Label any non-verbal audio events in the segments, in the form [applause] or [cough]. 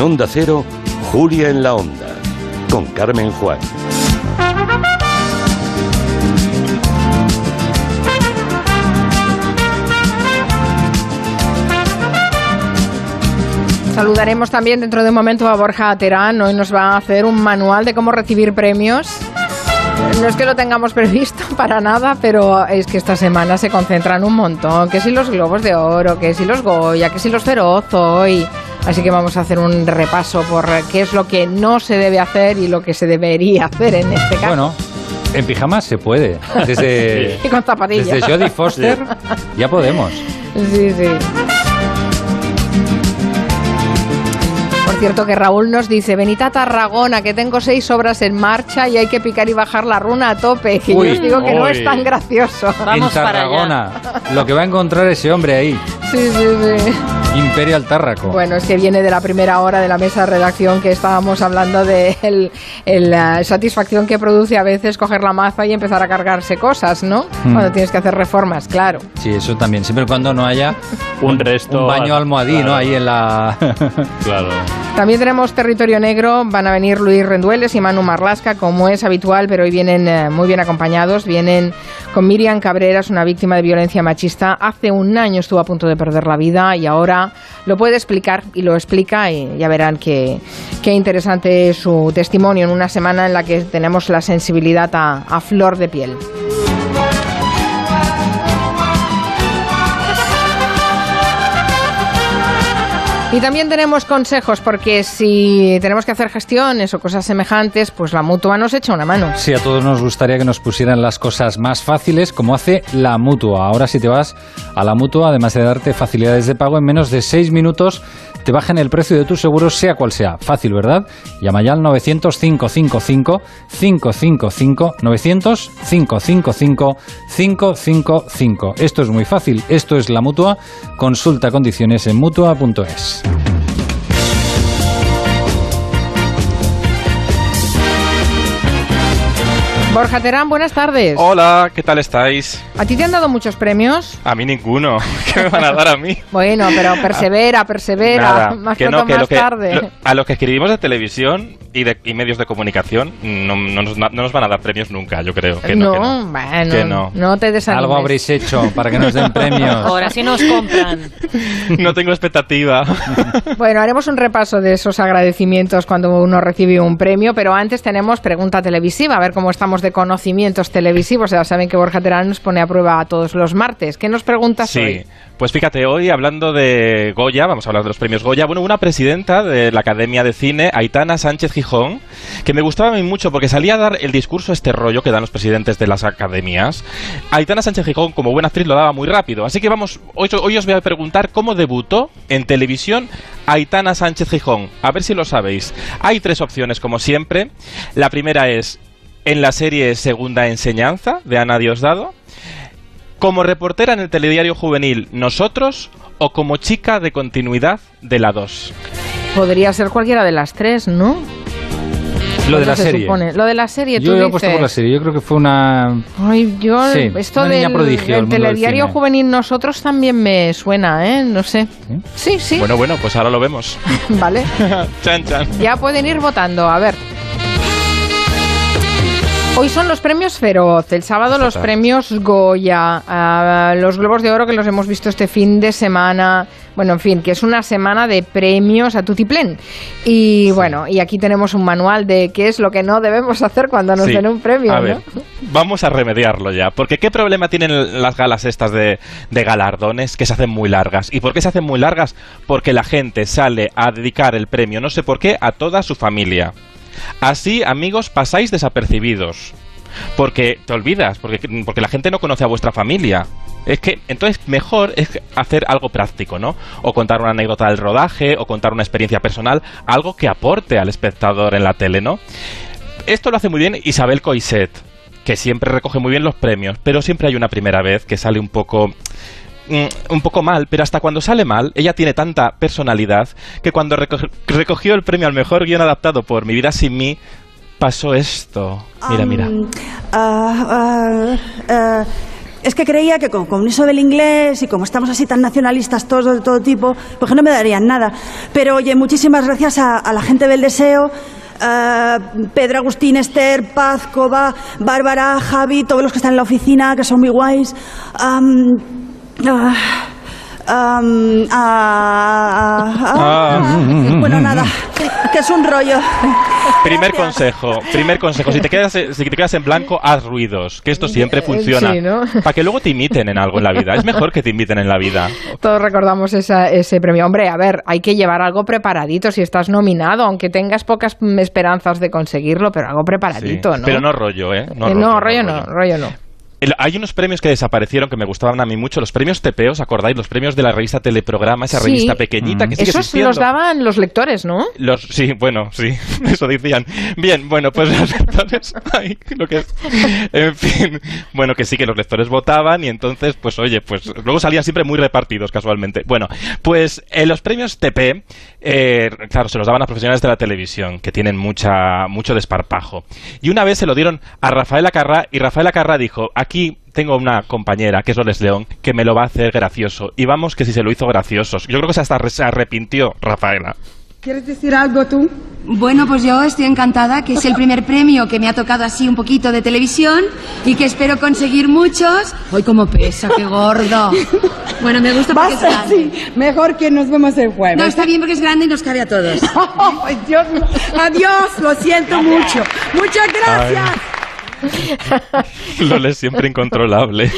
Onda Cero, Julia en la Onda, con Carmen Juan. Saludaremos también dentro de un momento a Borja Terán. Hoy nos va a hacer un manual de cómo recibir premios. No es que lo tengamos [laughs] previsto para nada, pero es que esta semana se concentran un montón. Que si los globos de oro, que si los Goya, que si los Feroz hoy. Así que vamos a hacer un repaso por qué es lo que no se debe hacer y lo que se debería hacer en este caso. Bueno, en pijamas se puede. Desde, [laughs] y con zapatillas. desde Jodie Foster ya podemos. Sí, sí. Por cierto que Raúl nos dice, venid a Tarragona, que tengo seis obras en marcha y hay que picar y bajar la runa a tope. Que Uy, yo os digo que no uy. es tan gracioso. Vamos en para Tarragona. Lo que va a encontrar ese hombre ahí. Sí, sí, sí. Imperial Tárraco. Bueno, es que viene de la primera hora de la mesa de redacción que estábamos hablando de el, el, la satisfacción que produce a veces coger la maza y empezar a cargarse cosas, ¿no? Mm. Cuando tienes que hacer reformas, claro. Sí, eso también. Siempre y cuando no haya Un resto. un baño almohadí, claro, ¿no? Ahí en la... [laughs] Claro. También tenemos territorio negro, van a venir Luis Rendueles y Manu Marlasca, como es habitual, pero hoy vienen eh, muy bien acompañados. Vienen con Miriam Cabreras, una víctima de violencia machista. Hace un año estuvo a punto de perder la vida y ahora lo puede explicar y lo explica y ya verán qué interesante es su testimonio en una semana en la que tenemos la sensibilidad a flor de piel. Y también tenemos consejos, porque si tenemos que hacer gestiones o cosas semejantes, pues la mutua nos echa una mano. Sí, a todos nos gustaría que nos pusieran las cosas más fáciles, como hace la mutua. Ahora, si te vas a la mutua, además de darte facilidades de pago, en menos de seis minutos te bajan el precio de tus seguros, sea cual sea. Fácil, ¿verdad? Llama ya al 900-555-555. 900-555-555. Esto es muy fácil. Esto es la mutua. Consulta condiciones en mutua.es. Peace. Borja Terán, buenas tardes. Hola, ¿qué tal estáis? ¿A ti te han dado muchos premios? A mí ninguno. [laughs] ¿Qué me van a dar a mí? Bueno, pero [laughs] persevera, persevera. Nada, [laughs] más que pronto, no, que más lo que, tarde. lo- a los que escribimos de televisión y de y medios de comunicación no, no nos, no nos van a dar premios nunca, yo creo. Que no, no, que no. bueno, Que no. no te desanimes. Algo habréis hecho para que nos den premios. Ahora sí nos compran. No tengo expectativa. Bueno, haremos un repaso de esos agradecimientos cuando uno recibe un premio, pero antes tenemos pregunta televisiva, a ver cómo estamos de conocimientos televisivos. Ya saben que Borja Terán nos pone a prueba todos los martes. ¿Qué nos preguntas Sí, hoy? pues fíjate, hoy hablando de Goya, vamos a hablar de los premios Goya, bueno, una presidenta de la Academia de Cine, Aitana Sánchez Gijón, que me gustaba a mí mucho porque salía a dar el discurso este rollo que dan los presidentes de las academias. Aitana Sánchez Gijón, como buena actriz, lo daba muy rápido, así que vamos, hoy, hoy os voy a preguntar cómo debutó en televisión Aitana Sánchez Gijón, a ver si lo sabéis. Hay tres opciones, como siempre. La primera es en la serie Segunda Enseñanza, de Ana Diosdado como reportera en el telediario juvenil Nosotros o como chica de continuidad de la 2. Podría ser cualquiera de las tres, ¿no? Lo de ¿Cuándo la se serie. supone? Lo de la serie, Yo he puesto por la serie. Yo creo que fue una. Ay, yo, Sí, esto una del, prodigio del telediario juvenil nosotros también me suena, ¿eh? No sé. Sí, sí, Bueno, bueno, pues ahora lo vemos. [laughs] vale. [laughs] chan, chan. Ya pueden ir votando, a ver. Hoy son los premios Feroz, el sábado los premios Goya, ah, los Globos de Oro que los hemos visto este fin de semana. Bueno, en fin, que es una semana de premios a tutiplén. Y bueno, y aquí tenemos un manual de qué es lo que no debemos hacer cuando nos Sí. den un premio. A ¿no? ver, vamos a remediarlo ya. Porque ¿qué problema tienen las galas estas de, de galardones que se hacen muy largas? ¿Y por qué se hacen muy largas? Porque la gente sale a dedicar el premio, no sé por qué, a toda su familia. Así, amigos, pasáis desapercibidos. Porque te olvidas, porque, porque la gente no conoce a vuestra familia. Es que, entonces, mejor es hacer algo práctico, ¿no? O contar una anécdota del rodaje, o contar una experiencia personal, algo que aporte al espectador en la tele, ¿no? Esto lo hace muy bien Isabel Coiset, que siempre recoge muy bien los premios, pero siempre hay una primera vez que sale un poco mm, un poco mal, pero hasta cuando sale mal, ella tiene tanta personalidad que cuando reco- recogió el premio al mejor guion adaptado por Mi vida sin mí, pasó esto. Mira, mira. ah, ah, ah, es que creía que con, con eso del inglés y como estamos así tan nacionalistas todos de todo tipo, pues que no me darían nada. Pero oye, muchísimas gracias a, la gente del deseo. Pedro Agustín, Esther, Paz, Coba, Bárbara, Javi, todos los que están en la oficina, que son muy guays. Ah, ah, ah. Bueno, nada, que es un rollo. Primer Gracias. consejo, primer consejo. Si te quedas, si te quedas en blanco, haz ruidos, que esto siempre Eh, funciona. sí, ¿no? [laughs] Para que luego te imiten en algo en la vida. Es mejor que te imiten en la vida. Todos recordamos esa- ese premio. Hombre, a ver, hay que llevar algo preparadito si estás nominado, aunque tengas pocas mm, esperanzas de conseguirlo, pero algo Sí. preparadito, ¿no? Pero no rollo, ¿eh? Eh, no, rollo no, rollo no. El- Hay unos premios que desaparecieron que me gustaban a mí mucho, los premios TP, ¿os acordáis? Los premios de la revista Teleprograma, esa Sí. revista pequeñita que sigue Esos existiendo. los daban los lectores, ¿no? Los, sí, bueno, sí, [laughs] eso decían. Bien, bueno, pues los [laughs] lectores, ay, lo que es. En fin, bueno, que sí que los lectores votaban y entonces, pues oye, pues luego salían siempre muy repartidos casualmente. Bueno, pues en los premios TP, eh, claro, se los daban a profesionales de la televisión, que tienen mucha, mucho desparpajo. Y una vez se lo dieron a Rafaela Carrá y Rafaela Carrá dijo, aquí tengo una compañera, que es Loles León, que me lo va a hacer gracioso. Y vamos que si se lo hizo gracioso. Yo creo que se hasta re- se arrepintió Rafaela. ¿Quieres decir algo tú? Bueno, pues yo estoy encantada, que es el primer premio que me ha tocado así un poquito de televisión y que espero conseguir muchos. ¡Ay, cómo pesa, qué gordo! Bueno, me gusta porque es Basta, grande. sí. Mejor que nos vemos el jueves. No, está bien porque es grande y nos cabe a todos. [laughs] Ay, Dios. Adiós, lo siento mucho. Muchas gracias. [laughs] Loles siempre incontrolable.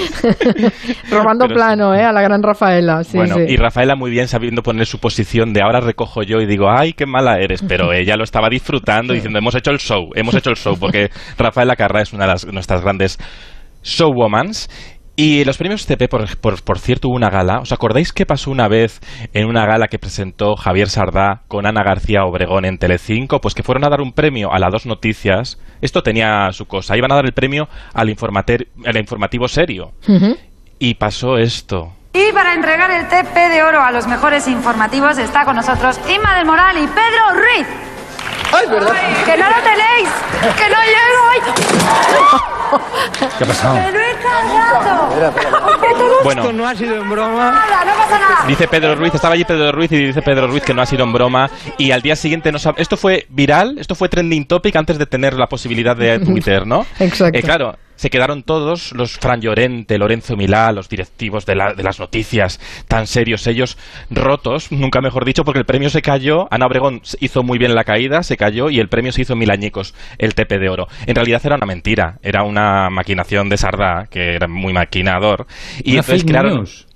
Robando Pero sí. plano, ¿eh? A la gran Rafaela. Sí, bueno, sí. y Rafaela muy bien sabiendo poner su posición de ahora recojo yo y digo, ay, qué mala eres, pero [laughs] ella lo estaba disfrutando diciendo, hemos hecho el show, hemos hecho el show, porque [laughs] Rafaela Carrá es una de las, nuestras grandes showwomans. Y los premios CP, por, por, por cierto, hubo una gala. ¿Os acordáis qué pasó una vez en una gala que presentó Javier Sardá con Ana García Obregón en Telecinco? Pues que fueron a dar un premio a las dos noticias. Esto tenía su cosa. Iban a dar el premio al, informater- al informativo serio. Y pasó esto. Y para entregar el TP de oro a los mejores informativos está con nosotros Inma del Moral y Pedro Ruiz. ¡Ay, verdad! ¡Que no lo tenéis! ¡Que no llego! ¡Ay! ¿Qué ha pasado? ¡Me lo he cargado! ¡Que todo Bueno, no ha sido en broma. nada! ¡No! Dice Pedro Ruiz, estaba allí Pedro Ruiz y dice Pedro Ruiz que no ha sido en broma y al día siguiente no Esto fue viral, esto fue trending topic antes de tener la posibilidad de Twitter, ¿no? [laughs] Exacto. Eh, claro, se quedaron todos los Fran Llorente, Lorenzo Milá, los directivos de, la- de las noticias, tan serios ellos, rotos, nunca mejor dicho, porque el premio se cayó, Ana Obregón se- hizo muy bien la caída, se cayó y el premio se hizo mil añicos, el TP de oro. En realidad era una mentira, era una maquinación de Sardá, que era muy maquinador. Y Una entonces fake crearon, news.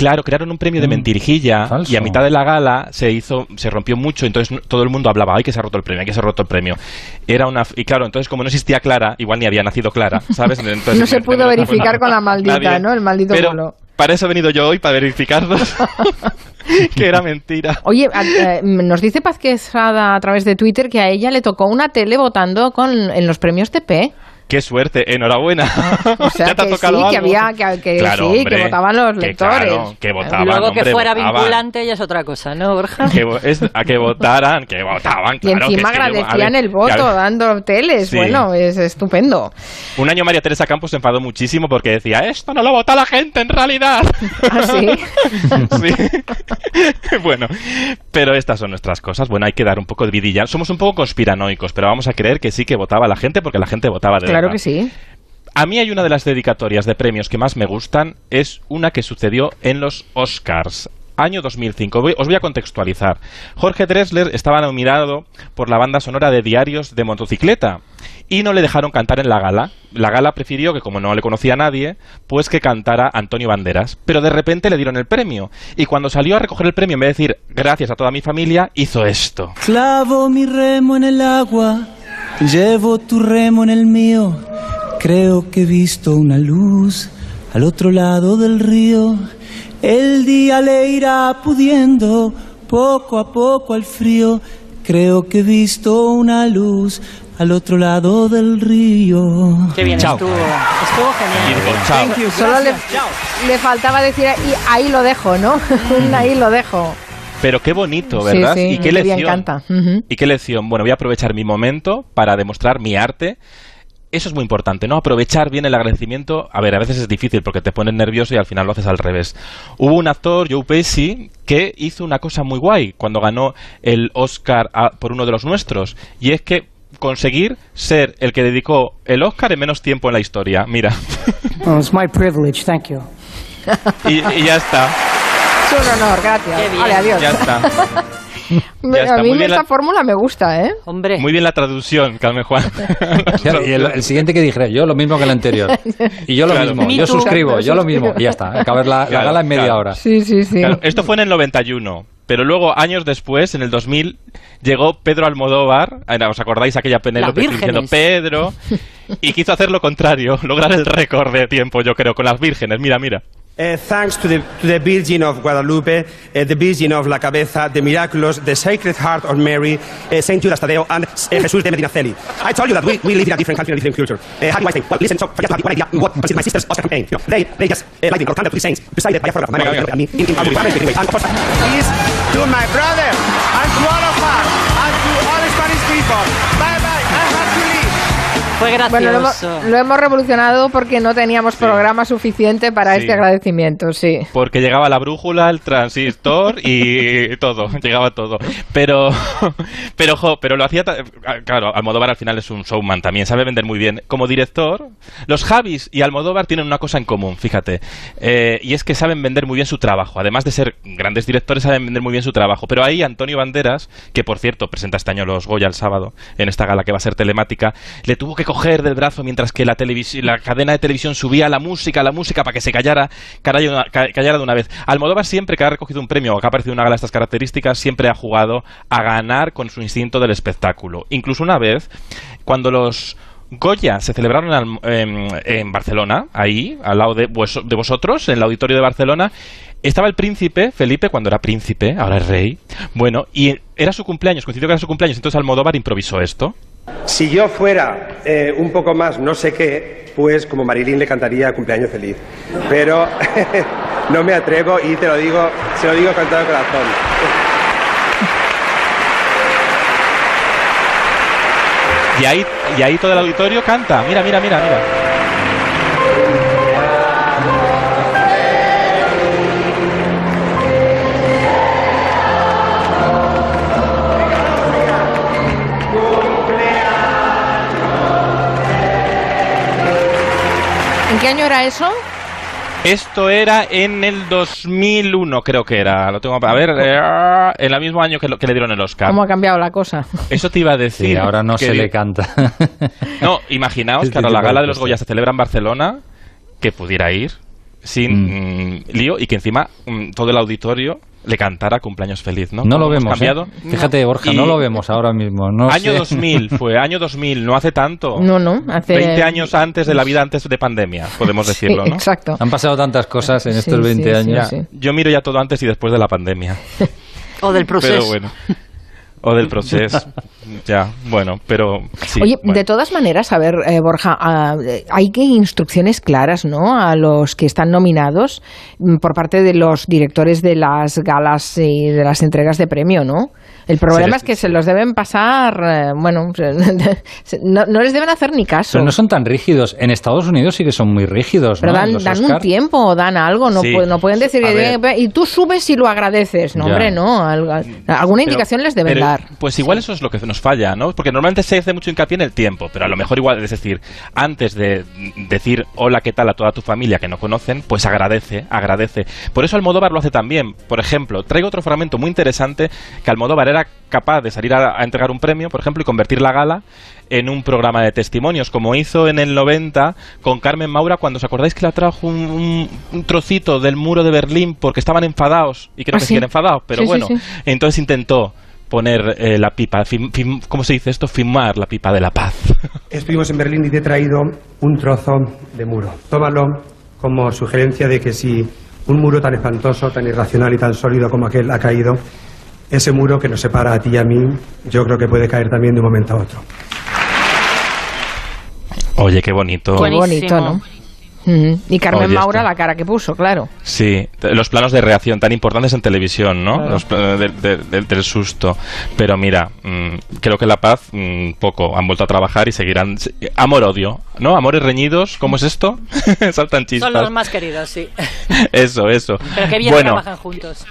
Claro, crearon un premio de Mm, mentirijilla falso. y a mitad de la gala se hizo, se rompió mucho, entonces todo el mundo hablaba, ay que se ha roto el premio, ay que se ha roto el premio. Era una y claro, entonces como no existía Clara, igual ni había nacido Clara, [laughs] ¿sabes? Entonces, No se pudo verificar con la maldita, ¿no? El maldito Pero bolo. Para eso he venido yo hoy, para verificarlos [laughs] que era mentira. Oye, a- eh, nos dice Paz Quesada a través de Twitter que a ella le tocó una tele votando con, en los premios TP. Qué suerte, enhorabuena. O sea, [laughs] ¿Ya te ha que tocado sí, que había, que, que Claro, sí, hombre, que votaban los que lectores. claro, que votaban, Luego que fuera votaban. vinculante ya es otra cosa, ¿no, Borja? [laughs] Que, es- a que votaran, que votaban, y claro. que encima que agradecían ver, el que voto dando teles. Sí. Bueno, es estupendo. Un año María Teresa Campos se enfadó muchísimo porque decía, esto no lo vota la gente en realidad. [laughs] ¿Ah, sí? Sí. bueno, pero estas son nuestras cosas. Bueno, hay que dar un poco de vidilla. Somos un poco conspiranoicos, pero vamos a creer que sí que votaba la gente porque la gente votaba de Claro verdad. que sí. A mí hay una de las dedicatorias de premios que más me gustan, es una que sucedió en los Oscars. Año 2005. Voy- os voy a contextualizar. Jorge Dressler estaba nominado por la banda sonora de Diarios de Motocicleta y no le dejaron cantar en la gala. La gala prefirió que, como no le conocía a nadie, pues que cantara Antonio Banderas. Pero de repente le dieron el premio. Y cuando salió a recoger el premio, en vez de decir gracias a toda mi familia, hizo esto. Clavo mi remo en el agua, llevo tu remo en el mío. Creo que he visto una luz al otro lado del río. El día le irá pudiendo poco a poco al frío. Creo que he visto una luz al otro lado del río. Qué bien Chao. estuvo. Estuvo genial. Solo le, le faltaba decir, y ahí lo dejo, ¿no? Un [laughs] ahí lo dejo. Pero qué bonito, Sí, ¿verdad? sí, y qué me lección. encanta. Ujú. ¿Y qué lección? Bueno, voy a aprovechar mi momento para demostrar mi arte. eso es muy importante, ¿no? Aprovechar bien el agradecimiento. A ver, a veces es difícil porque te pones nervioso y al final lo haces al revés. Hubo un actor, Joe Pesci, que hizo una cosa muy guay cuando ganó el Oscar a- por uno de los nuestros. Y es que conseguir ser el que dedicó el Oscar en menos tiempo en la historia. Mira. Oh, it's my privilege. Thank you. [laughs] y, y ya está. Es un honor, gracias. Vale, adiós. Ya está. [laughs] Me- Ya está, a mí muy bien esta la- fórmula me gusta, ¿eh? Hombre. Muy bien la traducción, Carmen Juan. [laughs] Y el, el siguiente que dijera, yo lo mismo que el anterior. Y yo lo Claro. mismo, yo suscribo, yo lo mismo. Y ya está, acabar la, la gala en media claro. hora. Sí, sí, sí. Claro, esto fue en el 91, pero luego, años después, en el 2000, llegó Pedro Almodóvar, ¿os acordáis aquella Penélope diciendo. Pedro? Y quiso hacer lo contrario, [laughs] lograr el récord de tiempo, yo creo, con las vírgenes. Mira, mira. Uh, thanks to the, to the Virgin of Guadalupe, uh, the Virgin of la Cabeza, the Miraculous, the Sacred Heart of Mary, uh, Saint Judas Tadeo, and uh, Jesus de Medina Medinaceli. I told you that we, we live in a different country and a different culture. Uh, I think? Well, listen, so just to have one idea, what was my sister's Oscar campaign? You know, they, they just uh, lighting or candle three saints, decided by a photograph, my mother and me, in, in our department, anyway. And of course, Please to my brother and to all of us and to all Spanish people. Bye bye. Fue Bueno, lo hemos, lo hemos revolucionado porque no teníamos programa suficiente para Sí. este agradecimiento, sí. Porque llegaba la brújula, el transistor y [laughs] todo, llegaba todo. Pero, [laughs] pero, jo, pero lo hacía, ta- claro, Almodóvar al final es un showman también, sabe vender muy bien. Como director, los Javis y Almodóvar tienen una cosa en común, fíjate, eh, y es que saben vender muy bien su trabajo. Además de ser grandes directores, saben vender muy bien su trabajo. Pero ahí Antonio Banderas, que por cierto presenta este año los Goya el sábado, en esta gala que va a ser telemática, le tuvo que coger del brazo mientras que la, la cadena de televisión subía la música, la música para que se callara, callara, ca- callara de una vez. Almodóvar siempre que ha recogido un premio o que ha aparecido en una gala de estas características, siempre ha jugado a ganar con su instinto del espectáculo. Incluso una vez, cuando los Goya se celebraron al- en, en Barcelona, ahí, al lado de, vos- de vosotros, en el auditorio de Barcelona, estaba el príncipe, Felipe, cuando era príncipe, ahora es rey, bueno, y era su cumpleaños, coincidió que era su cumpleaños, entonces Almodóvar improvisó esto. Si yo fuera eh, un poco más no sé qué, pues como Marilyn le cantaría cumpleaños feliz. Pero [laughs] no me atrevo y te lo digo, se lo digo con todo el corazón. Y ahí, y ahí todo el auditorio canta. Mira, mira, mira, mira. Qué año era eso? Esto era en el 2001, creo que era. Lo tengo a ver, eh, en el mismo año que, lo- que le dieron el Oscar. ¿Cómo ha cambiado la cosa? [laughs] Eso te iba a decir. Sí, ahora no que se di- le canta. [laughs] No, imaginaos [laughs] Este que ahora la gala de los. Goya se celebra en Barcelona, que pudiera ir sin mm, lío y que encima mm, todo el auditorio le cantara cumpleaños feliz, ¿no? No lo ¿Cómo hemos vemos, cambiado? ¿eh? Fíjate, Borja, Y- no lo vemos ahora mismo. No año sé. 2000 [laughs] fue, año 2000, no hace tanto. No, no, hace... 20 años antes de la vida antes de pandemia, podemos Sí, decirlo, ¿no? exacto. Han pasado tantas cosas en Sí, estos 20 sí, sí, años. Yo miro ya todo antes y después de la pandemia. [laughs] O del proceso. Pero bueno. O del proceso. [laughs] ya, bueno, pero sí. Oye, bueno. de todas maneras, a ver, eh, Borja, ah, eh, hay que instrucciones claras, ¿no? A los que están nominados mm, por parte de los directores de las galas y de las entregas de premio, ¿no? El problema les- es que se los deben pasar, eh, bueno, [laughs] no, no les deben hacer ni caso. Pero no son tan rígidos. En Estados Unidos sí que son muy rígidos. Pero ¿no? dan, un tiempo dan algo, no, Sí. pueden, no pueden decir, y tú subes y lo agradeces. No, Ya. hombre, no. al- al- alguna Pero- indicación les deben pero, dar. Pues igual eso es lo que nos falla, ¿no? Porque normalmente se hace mucho hincapié en el tiempo, pero a lo mejor igual, es decir, antes de decir hola, ¿qué tal? a toda tu familia que no conocen, pues agradece, agradece. Por eso Almodóvar lo hace también. Por ejemplo, traigo otro fragmento muy interesante que Almodóvar era capaz de salir a, a entregar un premio, por ejemplo, y convertir la gala en un programa de testimonios, como hizo en el 90 con Carmen Maura, cuando os acordáis que la trajo un, un- un trocito del muro de Berlín porque estaban enfadados, y creo Ah, que sí. siguen enfadados, pero sí, bueno, sí. entonces intentó poner eh, la pipa, fim- fim- ¿cómo se dice esto? Filmar la pipa de la paz. [laughs] Estuvimos en Berlín y te he traído un trozo de muro. Tómalo como sugerencia de que si un muro tan espantoso, tan irracional y tan sólido como aquel ha caído, ese muro que nos separa a ti y a mí, yo creo que puede caer también de un momento a otro. Oye, qué bonito. Qué bonito, ¿no? Y Carmen Oye, Maura, la cara que puso, claro. Sí, los planos de reacción tan importantes en televisión, ¿no? Claro. Los de- de- de- del susto. Pero mira, mm, creo que La Paz, mm, poco. Han vuelto a trabajar y seguirán. se- Amor-odio, ¿no? Amores reñidos, ¿cómo es esto? [laughs] Saltan chispas. Son los más queridos, sí. [laughs] Eso, eso. Pero qué bien bueno, trabajan juntos.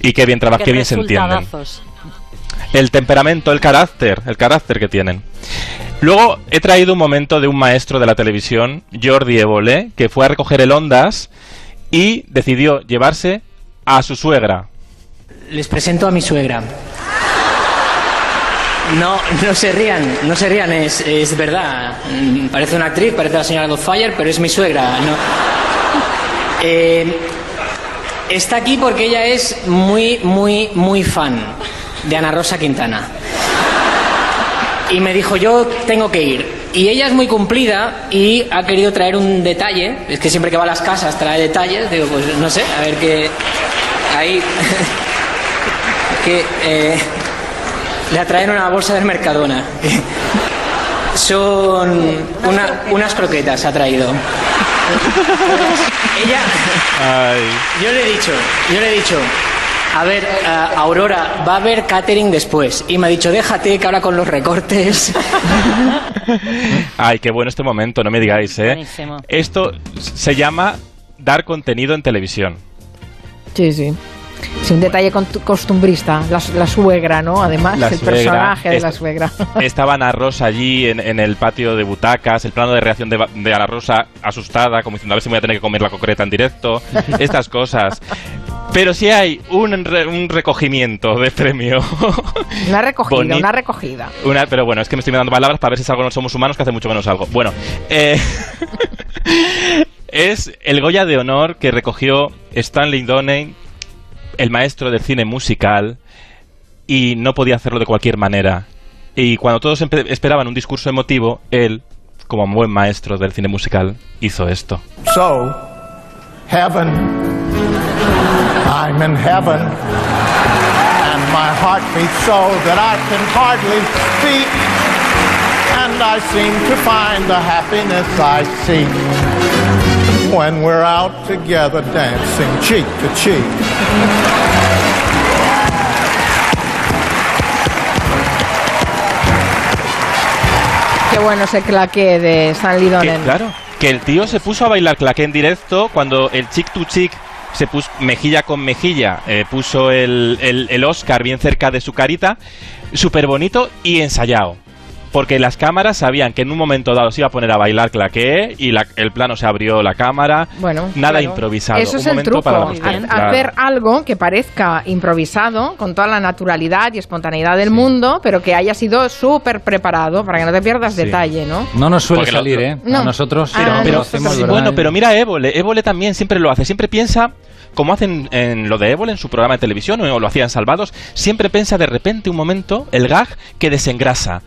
Y qué bien trabajan, qué bien se entienden. El temperamento, el carácter, el carácter que tienen. Luego he traído un momento de un maestro de la televisión, Jordi Évole, que fue a recoger el Ondas y decidió llevarse a su suegra. Les presento a mi suegra. No, no se rían, no se rían, es, es verdad. Mm, Parece una actriz, parece la señora Godfire, pero es mi suegra. No. Eh, está aquí porque ella es muy, muy, muy fan de Ana Rosa Quintana. Y me dijo, yo tengo que ir. Y ella es muy cumplida y ha querido traer un detalle. Es que siempre que va a las casas trae detalles. Digo, pues no sé, a ver qué... Ahí... [laughs] que eh, le atraen una bolsa del Mercadona. Son una- unas croquetas, ha traído. Ella, yo le he dicho, yo le he dicho, a ver, a- Aurora, va a haber catering después. Y me ha dicho, déjate que ahora con los recortes. Ay, qué bueno este momento, no me digáis, ¿eh? Buenísimo. Esto se llama dar contenido en televisión. Sí, sí. Sí, un detalle costumbrista. La, la suegra, ¿no? Además, La el suegra, personaje de la suegra. [laughs] Estaba Ana Rosa allí en, en el patio de butacas, el plano de reacción de, de Ana Rosa asustada, como diciendo a ver si me voy a tener que comer la concreta en directo, [laughs] estas cosas. Pero si hay un, re- un recogimiento de premio. [laughs] Una recogida, Boni- una recogida. Una, pero bueno, es que me estoy dando palabras para ver si es algo no somos humanos, que hace mucho que no salgo. Bueno, eh, es el Goya de Honor que recogió Stanley Donen, el maestro del cine musical, y no podía hacerlo de cualquier manera. Y cuando todos esperaban un discurso emotivo, él, como buen maestro del cine musical, hizo esto. So, heaven, I'm in heaven, and my heart beats so that I can hardly speak, and I seem to find the happiness I seek when we're out together dancing cheek to cheek. Qué bueno ese claque de Stanley Que, Donen. claro, que el tío se puso a bailar claqué en directo cuando el chick to chick se puso mejilla con mejilla, eh, puso el, el, el Oscar bien cerca de su carita, súper bonito y ensayado. Porque las cámaras sabían que en un momento dado se iba a poner a bailar claqué y la- el plano se abrió la cámara. Bueno, nada claro. improvisado. Eso un es el momento truco, para. Claro. hacer algo que parezca improvisado, con toda la naturalidad y espontaneidad del mundo, pero que haya sido súper preparado para que no te pierdas Sí. detalle, ¿no? No nos suele Porque salir, ¿eh? No. A nosotros Ah, pero- hacemos, Sí, bueno, pero mira Évole, Évole también siempre lo hace, siempre piensa como hacen en lo de Évole en su programa de televisión o lo hacían Salvados, siempre piensa de repente un momento el gag que desengrasa.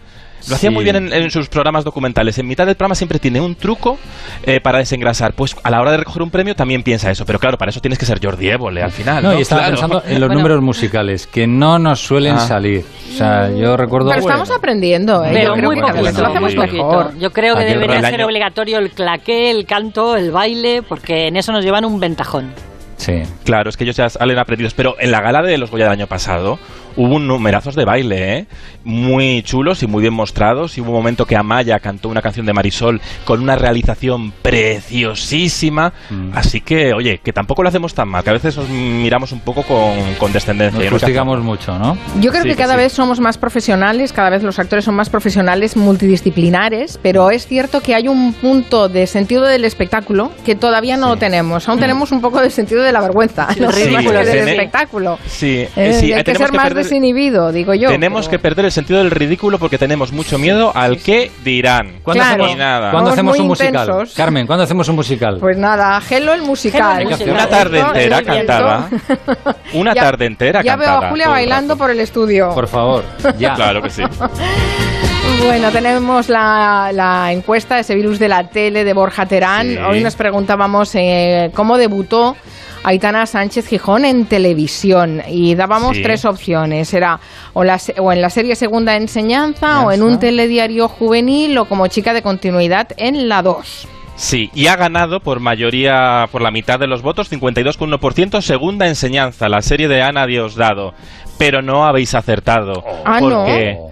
Lo hacía Sí. muy bien en, en sus programas documentales. En mitad del programa siempre tiene un truco eh, para desengrasar. Pues a la hora de recoger un premio también piensa eso. Pero claro, para eso tienes que ser Jordi Évole al final. No, No, y estaba Claro. pensando en los Bueno. números musicales, que no nos suelen Ah. salir. O sea, yo recuerdo... Pero estamos aprendiendo, ¿eh? Pero Yo creo muy que cada vez poquito, lo hacemos mejor. Yo creo que debería ser año- obligatorio el claqué, el canto, el baile, porque en eso nos llevan un ventajón. Sí. Claro, es que ellos ya salen aprendidos. Pero en la gala de los Goya del año pasado hubo un numerazos de baile, ¿eh? Muy chulos y muy bien mostrados. Y hubo un momento que Amaya cantó una canción de Marisol con una realización preciosísima. Mm. Así que, oye, que tampoco lo hacemos tan mal, que a veces nos miramos un poco con, con descendencia. Nos fustigamos mucho, ¿no? Yo creo Sí, que cada sí. vez somos más profesionales, cada vez los actores son más profesionales, multidisciplinares, pero es cierto que hay un punto de sentido del espectáculo que todavía no lo tenemos. Aún tenemos un poco de sentido de la vergüenza, no Sí, más que del tiene- espectáculo. Sí, Eh, eh, sí, hay eh, que tenemos ser más perder- desinhibido, digo yo. Tenemos que perder el sentido del ridículo porque tenemos mucho miedo al que dirán. ¿Cuándo Claro. hacemos, nada. ¿cuándo hacemos un musical? intensos. Carmen, ¿cuándo hacemos un musical? Pues nada, Hello el musical. Hello el musical. Una tarde entera cantada. [laughs] Una Ya- tarde entera Ya cantada. veo a Julia bailando por el estudio. Por favor, ya. [laughs] Claro que sí. [laughs] Bueno, tenemos la, la encuesta de ese virus de la tele de Borja Terán. Sí. Hoy nos preguntábamos eh, cómo debutó Aitana Sánchez Gijón en televisión y dábamos Sí. tres opciones. Era o, la se- o en la serie Segunda Enseñanza Ya o en está. un telediario juvenil o como chica de continuidad en la 2. Sí, y ha ganado por mayoría, por la mitad de los votos, 52,1%, segunda enseñanza, la serie de Ana Diosdado. Pero no habéis acertado. Ah, porque, no.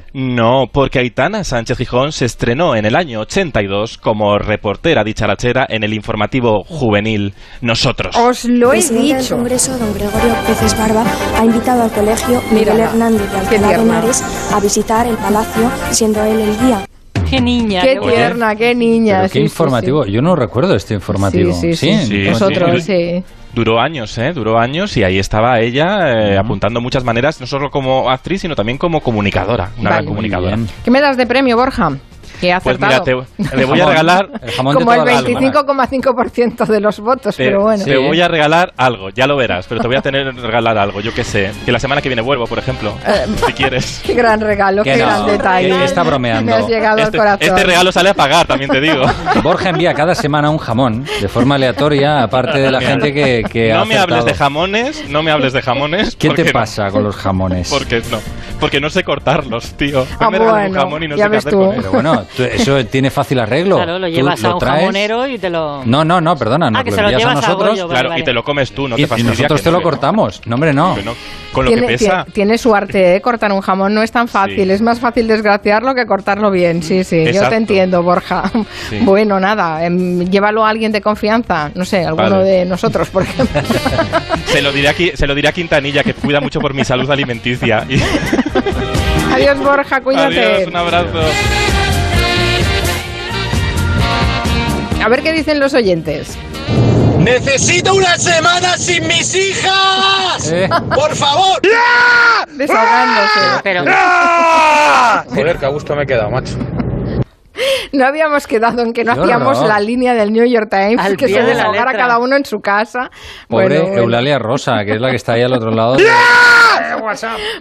Porque Aitana Sánchez Gijón se estrenó en el año 82 como reportera dicharachera en el informativo juvenil Nosotros. Os lo he presidente del dicho. Congreso, don Gregorio Peces Barba, ha invitado al colegio Miguel Hernández de Alcalá de. Henares a visitar el palacio, siendo él el guía. Qué niña. Qué qué tierna, qué niña. Pero qué sí, informativo. sí. Yo no recuerdo este informativo. Sí, sí, sí. Sí, Nosotros, sí. Duró años, ¿eh? Duró años y ahí estaba ella eh, apuntando muchas maneras, no solo como actriz, sino también como comunicadora, una Vale. gran comunicadora. ¿Qué me das de premio, Borja? Que ha Pues acertado. mira, te, voy a regalar... Como el 25,5% de los votos, Te, pero bueno. te voy a regalar algo, ya lo verás, pero te voy a tener regalar algo, yo qué sé. Que la semana que viene vuelvo, por ejemplo, [laughs] Eh, si quieres. [laughs] Qué gran regalo, Que qué no, gran detalle. que está bromeando. Me has llegado Este, al corazón. este regalo sale a pagar, también te digo. [laughs] Borja envía cada semana un jamón de forma aleatoria, aparte de la Mira, gente que, que ha no me hables acertado. de jamones, no me hables de jamones. ¿Qué te no. pasa con los jamones? Porque no, porque no sé cortarlos, tío. Ah, Me regalan un bueno, jamón y no ya sé qué ves hacer tú. con él. Pero bueno, eso tiene fácil arreglo. Claro, lo Tú llevas a un traes- jamonero y te lo... No, no, no, perdona, nos Ah, que lo se lo envías a llevas a nosotros. Claro, vale. y te lo comes tú, no y, te y fastidia. nosotros que te no lo cortamos. No, hombre, no. que no. Con lo que Tiene, pesa. tiene- su arte, ¿eh? Cortar un jamón no es tan fácil. Sí. Es más fácil desgraciarlo que cortarlo bien. Sí, sí, yo te entiendo, Borja. Sí. [laughs] Bueno, nada, em, llévalo a alguien de confianza. No sé, alguno Vale. de nosotros, por ejemplo. [laughs] Se lo diré aquí, se lo diré a Quintanilla, que cuida mucho por mi salud alimenticia. [laughs] Adiós, Borja, cuídate. Adiós, un abrazo. A ver qué dicen los oyentes. ¡Necesito una semana sin mis hijas! Eh. ¡Por favor! Desahogándose. Pero... Joder, qué a gusto me he quedado, macho. No habíamos quedado en que no Qué hacíamos horror. la línea del New York Times, Al que se de desahogara cada uno en su casa. Pobre bueno. Eulalia Rosa, que es la que está ahí al otro lado. [laughs] de-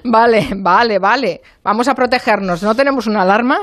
Vale, vale, vale. Vamos a protegernos. ¿No tenemos una alarma?